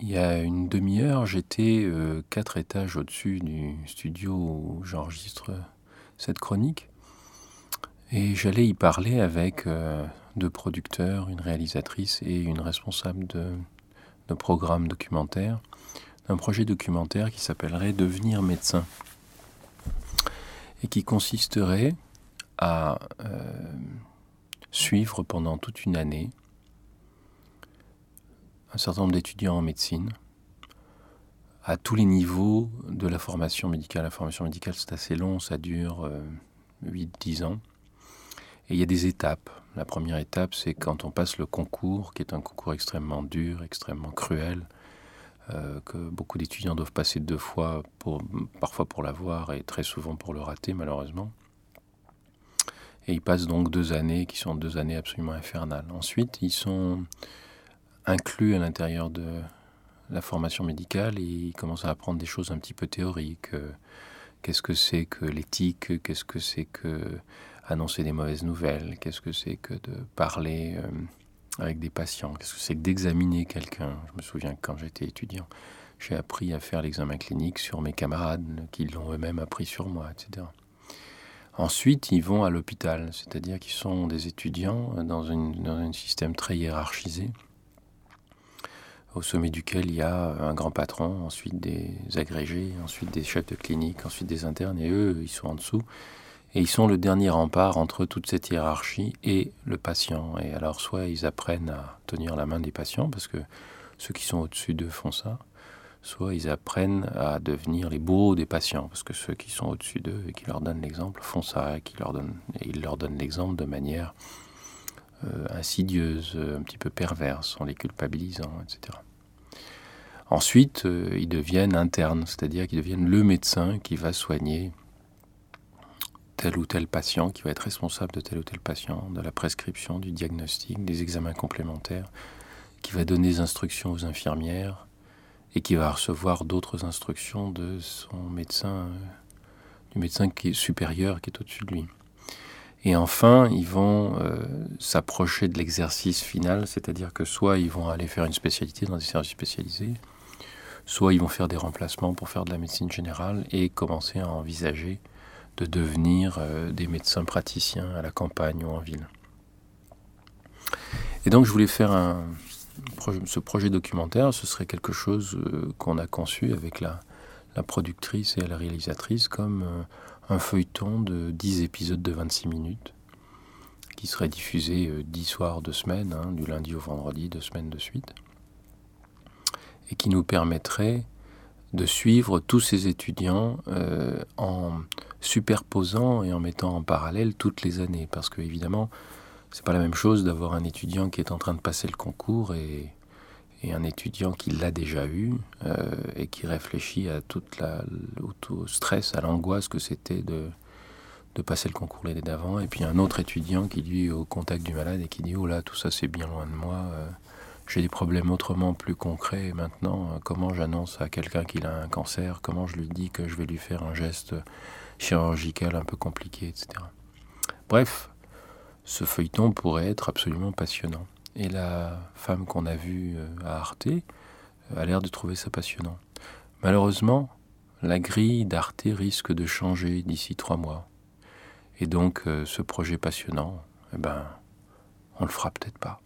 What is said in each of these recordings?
il y a une demi-heure, j'étais euh, quatre étages au-dessus du studio où j'enregistre cette chronique. Et j'allais y parler avec euh, deux producteurs, une réalisatrice et une responsable de, de programme documentaire, d'un projet documentaire qui s'appellerait Devenir médecin. Et qui consisterait à euh, suivre pendant toute une année un certain nombre d'étudiants en médecine à tous les niveaux de la formation médicale. La formation médicale, c'est assez long, ça dure 8-10 euh, ans. Et il y a des étapes. La première étape, c'est quand on passe le concours, qui est un concours extrêmement dur, extrêmement cruel, euh, que beaucoup d'étudiants doivent passer deux fois, pour, parfois pour l'avoir et très souvent pour le rater, malheureusement. Et ils passent donc deux années qui sont deux années absolument infernales. Ensuite, ils sont inclus à l'intérieur de la formation médicale ils commencent à apprendre des choses un petit peu théoriques. Euh, qu'est-ce que c'est que l'éthique Qu'est-ce que c'est que annoncer des mauvaises nouvelles Qu'est-ce que c'est que de parler euh, avec des patients Qu'est-ce que c'est que d'examiner quelqu'un Je me souviens que quand j'étais étudiant, j'ai appris à faire l'examen clinique sur mes camarades qui l'ont eux-mêmes appris sur moi, etc. Ensuite, ils vont à l'hôpital, c'est-à-dire qu'ils sont des étudiants dans, dans un système très hiérarchisé au sommet duquel il y a un grand patron, ensuite des agrégés, ensuite des chefs de clinique, ensuite des internes, et eux, ils sont en dessous. Et ils sont le dernier rempart entre toute cette hiérarchie et le patient. Et alors, soit ils apprennent à tenir la main des patients, parce que ceux qui sont au-dessus d'eux font ça, soit ils apprennent à devenir les bourreaux des patients, parce que ceux qui sont au-dessus d'eux et qui leur donnent l'exemple font ça, et, qui leur donnent, et ils leur donnent l'exemple de manière euh, insidieuse, un petit peu perverse, en les culpabilisant, etc. Ensuite, euh, ils deviennent internes, c'est-à-dire qu'ils deviennent le médecin qui va soigner tel ou tel patient, qui va être responsable de tel ou tel patient, de la prescription, du diagnostic, des examens complémentaires, qui va donner des instructions aux infirmières et qui va recevoir d'autres instructions de son médecin, euh, du médecin qui est supérieur, qui est au-dessus de lui. Et enfin, ils vont euh, s'approcher de l'exercice final, c'est-à-dire que soit ils vont aller faire une spécialité dans des services spécialisés, soit ils vont faire des remplacements pour faire de la médecine générale et commencer à envisager de devenir euh, des médecins praticiens à la campagne ou en ville. Et donc je voulais faire un, ce projet documentaire, ce serait quelque chose euh, qu'on a conçu avec la, la, productrice et la réalisatrice comme un feuilleton de 10 épisodes de 26 minutes qui serait diffusé 10 soirs de semaine, hein, du lundi au vendredi, deux semaines de suite et qui nous permettrait de suivre tous ces étudiants euh, en superposant et en mettant en parallèle toutes les années. Parce que, évidemment, c'est pas la même chose d'avoir un étudiant qui est en train de passer le concours et, et un étudiant qui l'a déjà eu euh, et qui réfléchit à toute la, au stress, à l'angoisse que c'était de, passer le concours l'année d'avant. Et puis un autre étudiant qui, lui, est au contact du malade et qui dit Oh là, tout ça c'est bien loin de moi. Euh, j'ai des problèmes autrement plus concrets maintenant. Euh, comment j'annonce à quelqu'un qu'il a un cancer Comment je lui dis que je vais lui faire un geste chirurgical un peu compliqué, etc. Bref, ce feuilleton pourrait être absolument passionnant. Et la femme qu'on a vue euh, à Arte euh, a l'air de trouver ça passionnant. Malheureusement, la grille d'Arte risque de changer d'ici trois mois. Et donc, ce projet passionnant, eh ben, on le fera peut-être pas.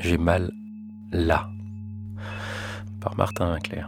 J'ai mal là. Par Martin Winkler.